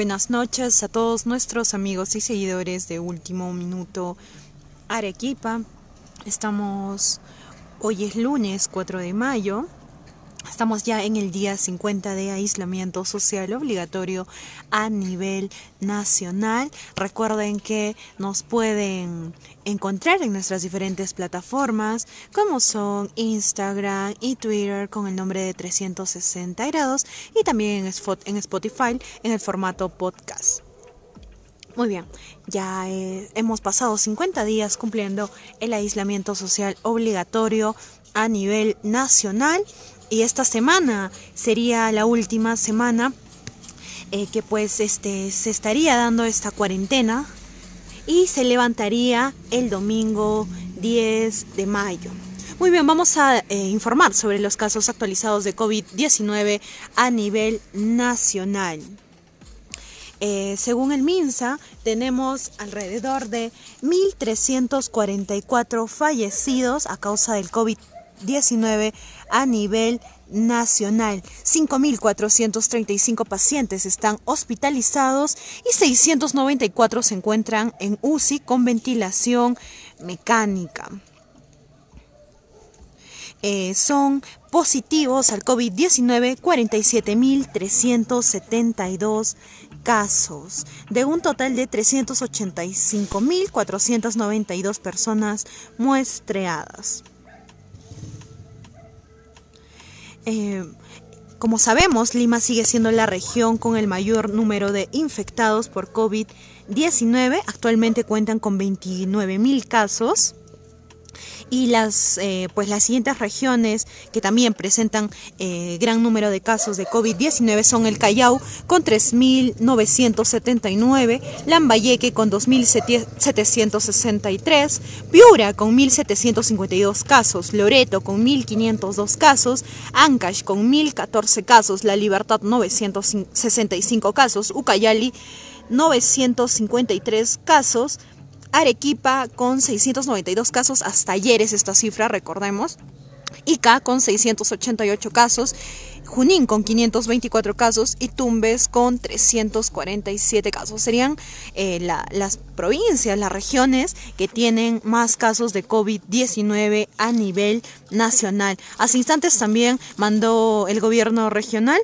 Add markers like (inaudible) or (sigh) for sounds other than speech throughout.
Buenas noches a todos nuestros amigos y seguidores de Último Minuto Arequipa. Estamos, hoy es lunes 4 de mayo Estamos ya en el día 50 de aislamiento social obligatorio a nivel nacional. Recuerden que nos pueden encontrar en nuestras diferentes plataformas como son Instagram y Twitter con el nombre de 360 grados y también en Spotify en el formato podcast. Muy bien, ya eh, hemos pasado 50 días cumpliendo el aislamiento social obligatorio a nivel nacional y esta semana sería la última semana eh, que pues este se estaría dando esta cuarentena y se levantaría el domingo 10 de mayo. Muy bien, vamos a eh, informar sobre los casos actualizados de COVID-19 a nivel nacional. Eh, según el MINSA, tenemos alrededor de 1.344 fallecidos a causa del COVID-19 19 a nivel nacional. 5.435 pacientes están hospitalizados y 694 se encuentran en UCI con ventilación mecánica. Eh, son positivos al COVID-19 47.372 casos, de un total de 385.492 personas muestreadas. Eh, como sabemos, Lima sigue siendo la región con el mayor número de infectados por COVID-19. Actualmente cuentan con 29 mil casos y las, eh, pues las siguientes regiones que también presentan eh, gran número de casos de COVID-19 son el Callao con 3.979, Lambayeque con 2.763, Piura con 1.752 casos, Loreto con 1.502 casos, Ancash con 1.014 casos, La Libertad 965 casos, Ucayali 953 casos, Arequipa con 692 casos, hasta ayer es esta cifra, recordemos. Ica con 688 casos, Junín con 524 casos y Tumbes con 347 casos. Serían eh, las provincias, las regiones que tienen más casos de COVID-19 a nivel nacional. Hace instantes también mandó el gobierno regional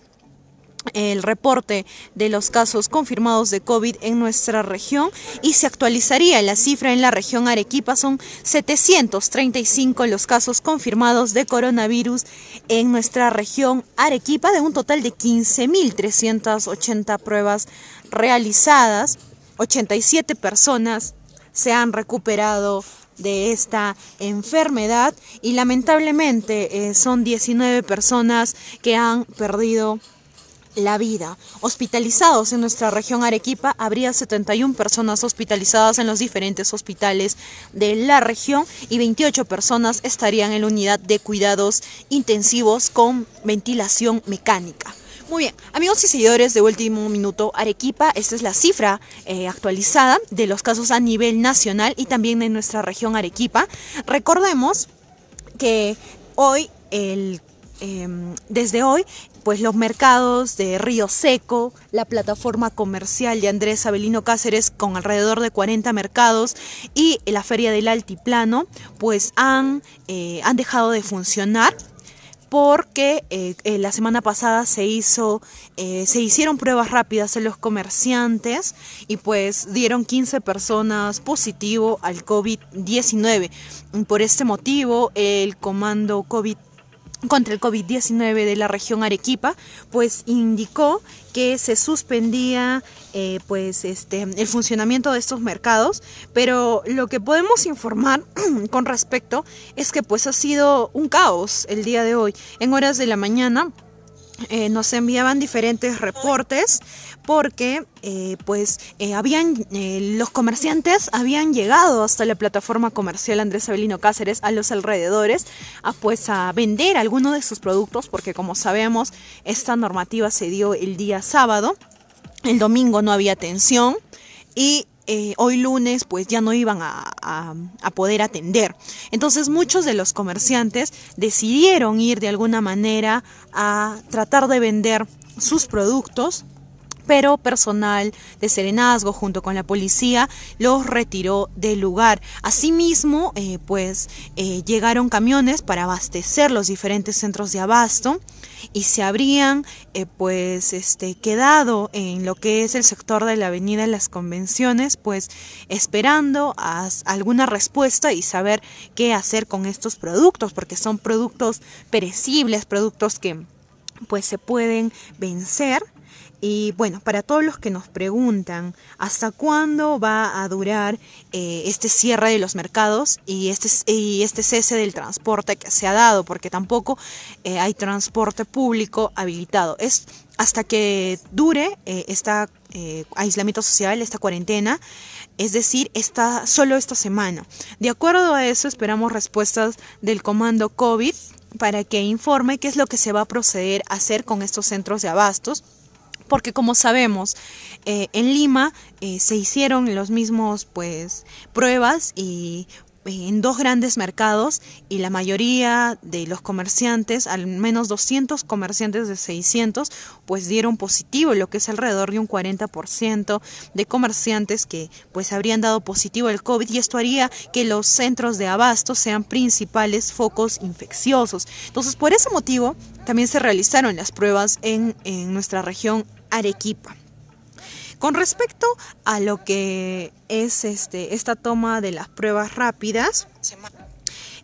el reporte de los casos confirmados de COVID en nuestra región y se actualizaría la cifra en la región Arequipa. Son 735 los casos confirmados de coronavirus en nuestra región Arequipa de un total de 15.380 pruebas realizadas. 87 personas se han recuperado de esta enfermedad y lamentablemente eh, son 19 personas que han perdido la vida. Hospitalizados en nuestra región Arequipa, habría 71 personas hospitalizadas en los diferentes hospitales de la región y 28 personas estarían en la unidad de cuidados intensivos con ventilación mecánica. Muy bien, amigos y seguidores de Último Minuto Arequipa, esta es la cifra eh, actualizada de los casos a nivel nacional y también en nuestra región Arequipa. Recordemos que hoy el Em, desde hoy, pues los mercados de Río Seco, la plataforma comercial de Andrés Abelino Cáceres con alrededor de 40 mercados y la feria del Altiplano, pues han, eh, han dejado de funcionar porque eh, eh, la semana pasada se hizo se hicieron pruebas rápidas en los comerciantes y pues dieron 15 personas positivo al COVID-19. Por este motivo el comando COVID contra el COVID-19 de la región Arequipa, pues indicó que se suspendía eh, pues este el funcionamiento de estos mercados, pero lo que podemos informar (clears throat) con respecto es que pues ha sido un caos el día de hoy. En horas de la mañana eh, nos enviaban diferentes reportes porque eh, pues eh, habían los comerciantes habían llegado hasta la plataforma comercial Andrés Avelino Cáceres a los alrededores a pues a vender algunos de sus productos porque como sabemos esta normativa se dio el día sábado el domingo no había atención y eh, hoy lunes pues ya no iban a, poder atender. Entonces muchos de los comerciantes decidieron ir de alguna manera a tratar de vender sus productos pero personal de Serenazgo junto con la policía los retiró del lugar. Asimismo, eh, pues eh, llegaron camiones para abastecer los diferentes centros de abasto y se habrían eh, pues este quedado en lo que es el sector de la avenida de las convenciones pues esperando a alguna respuesta y saber qué hacer con estos productos porque son productos perecibles productos que pues se pueden vencer y bueno, para todos los que nos preguntan hasta cuándo va a durar eh, este cierre de los mercados y este, y este cese del transporte que se ha dado, porque tampoco eh, hay transporte público habilitado. Es hasta que dure este aislamiento social, esta cuarentena, es decir, esta, solo esta semana. De acuerdo a eso, esperamos respuestas del comando COVID para que informe qué es lo que se va a proceder a hacer con estos centros de abastos porque como sabemos, eh, en Lima eh, se hicieron los mismos pues pruebas y eh, en dos grandes mercados y la mayoría de los comerciantes, al menos 200 comerciantes de 600, pues dieron positivo, lo que es alrededor de un 40% de comerciantes que pues habrían dado positivo el COVID y esto haría que los centros de abasto sean principales focos infecciosos. Entonces, por ese motivo, también se realizaron las pruebas en, en nuestra región Arequipa. Con respecto a lo que es este, esta toma de las pruebas rápidas,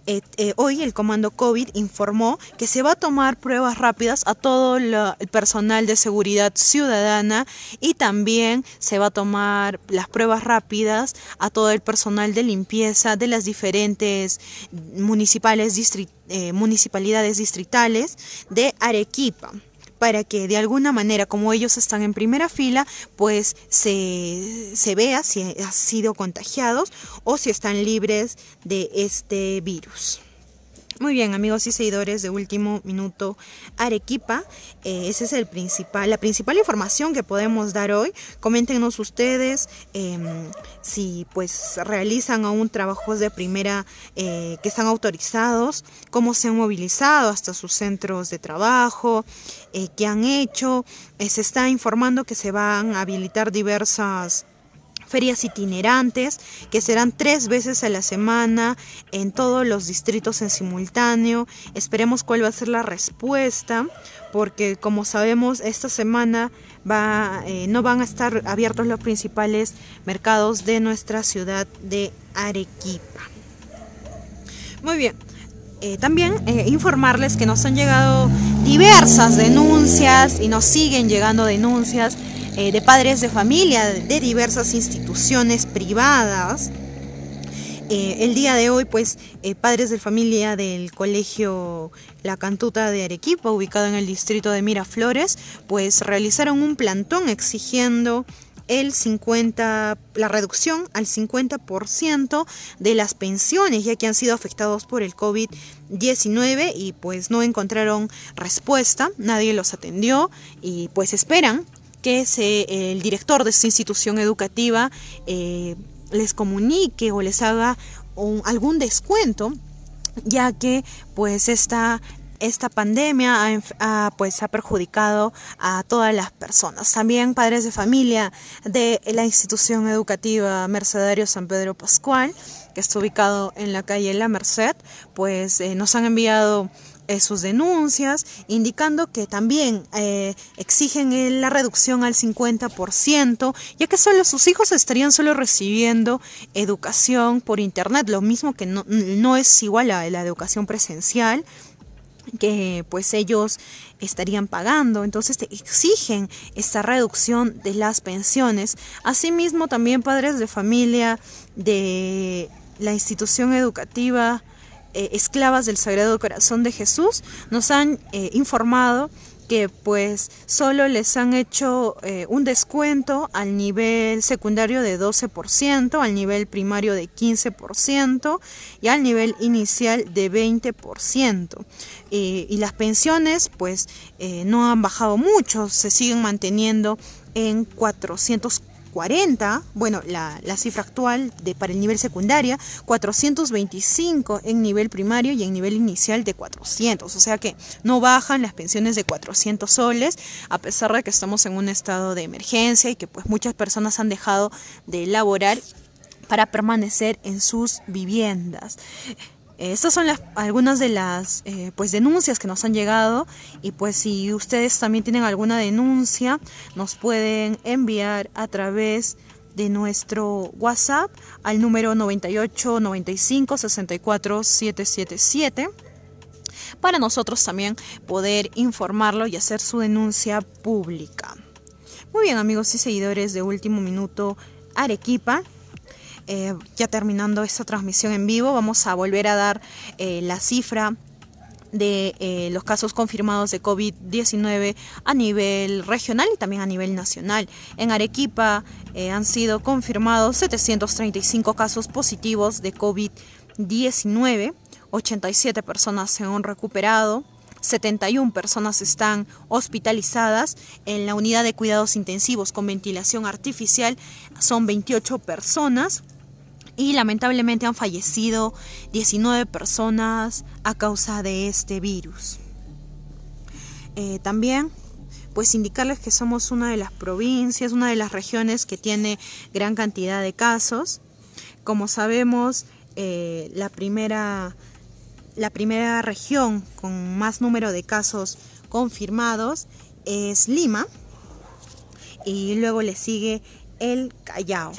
eh, eh, hoy el comando COVID informó que se va a tomar pruebas rápidas a todo el personal de seguridad ciudadana y también se va a tomar las pruebas rápidas a todo el personal de limpieza de las diferentes municipales eh, municipalidades distritales de Arequipa para que de alguna manera, como ellos están en primera fila, pues se, se vea si han sido contagiados o si están libres de este virus. Muy bien, amigos y seguidores de Último Minuto Arequipa, eh, esa es el principal, la principal información que podemos dar hoy. Coméntenos ustedes em, si pues realizan aún trabajos de primera eh, que están autorizados, cómo se han movilizado hasta sus centros de trabajo, eh, qué han hecho. se está informando que se van a habilitar diversas ferias itinerantes que serán tres veces a la semana en todos los distritos en simultáneo. Esperemos cuál va a ser la respuesta porque como sabemos esta semana va, eh, no van a estar abiertos los principales mercados de nuestra ciudad de Arequipa. Muy bien. Eh, también eh, informarles que nos han llegado diversas denuncias y nos siguen llegando denuncias eh, de padres de familia de diversas instituciones privadas. Eh, el día de hoy, pues, eh, padres de familia del colegio La Cantuta de Arequipa, ubicado en el distrito de Miraflores, pues realizaron un plantón exigiendo el 50, la reducción al 50% de las pensiones, ya que han sido afectados por el COVID-19 y pues no encontraron respuesta, nadie los atendió y pues esperan que se, el director de esta institución educativa eh, les comunique o les haga algún descuento, ya que pues esta, esta pandemia ha, pues, ha perjudicado a todas las personas. También padres de familia de la institución educativa Mercedario San Pedro Pascual, que está ubicado en la calle La Merced, pues eh, nos han enviado eh, sus denuncias, indicando que también eh, exigen la reducción al 50%, ya que solo sus hijos estarían solo recibiendo educación por internet, lo mismo que no, no es igual a la educación presencial que pues ellos estarían pagando, entonces exigen esta reducción de las pensiones. Asimismo, también padres de familia de la institución educativa eh, esclavas del Sagrado Corazón de Jesús nos han eh, informado que pues solo les han hecho eh, un descuento al nivel secundario de 12%, al nivel primario de 15% y al nivel inicial de 20%. y las pensiones pues no han bajado mucho, se siguen manteniendo en 400 40, bueno, la, cifra actual de, para el nivel secundaria, 425 en nivel primario y en nivel inicial de 400. O sea que no bajan las pensiones de 400 soles, a pesar de que estamos en un estado de emergencia y que pues muchas personas han dejado de laborar para permanecer en sus viviendas. Estas son las, algunas de las eh, pues denuncias que nos han llegado y pues si ustedes también tienen alguna denuncia nos pueden enviar a través de nuestro WhatsApp al número 98 95 64 777 para nosotros también poder informarlo y hacer su denuncia pública. Muy bien amigos y seguidores de Último Minuto Arequipa, eh, ya terminando esta transmisión en vivo, vamos a volver a dar eh, la cifra de eh, los casos confirmados de COVID-19 a nivel regional y también a nivel nacional. En Arequipa han sido confirmados 735 casos positivos de COVID-19, 87 personas se han recuperado. 71 personas están hospitalizadas en la unidad de cuidados intensivos con ventilación artificial. Son 28 personas y lamentablemente han fallecido 19 personas a causa de este virus. Eh, también, pues indicarles que somos una de las provincias, una de las regiones que tiene gran cantidad de casos. Como sabemos, eh, la, primera, la primera región con más número de casos confirmados es Lima y luego le sigue el Callao.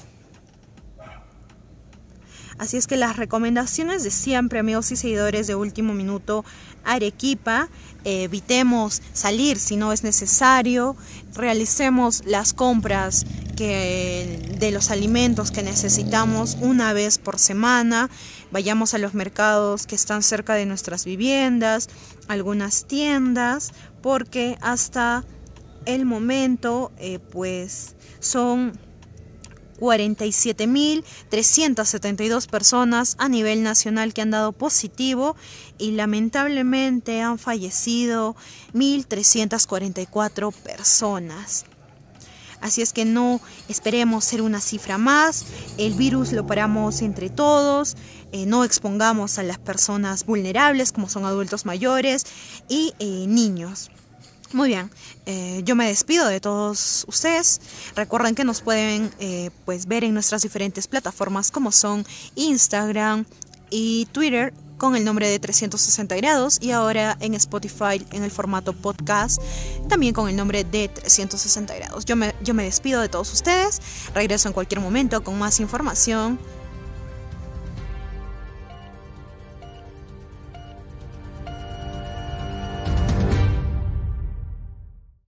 Así es que las recomendaciones de siempre, amigos y seguidores de último minuto, Arequipa, evitemos salir si no es necesario, realicemos las compras que, de los alimentos que necesitamos una vez por semana, vayamos a los mercados que están cerca de nuestras viviendas, algunas tiendas, porque hasta el momento eh, pues son 47.372 personas a nivel nacional que han dado positivo y lamentablemente han fallecido 1.344 personas. Así es que no esperemos ser una cifra más, el virus lo paramos entre todos, eh, no expongamos a las personas vulnerables como son adultos mayores y eh, niños. Muy bien, eh, yo me despido de todos ustedes. Recuerden que nos pueden eh, pues ver en nuestras diferentes plataformas como son Instagram y Twitter con el nombre de 360 grados y ahora en Spotify en el formato podcast también con el nombre de 360 grados. Yo me, yo me despido de todos ustedes, regreso en cualquier momento con más información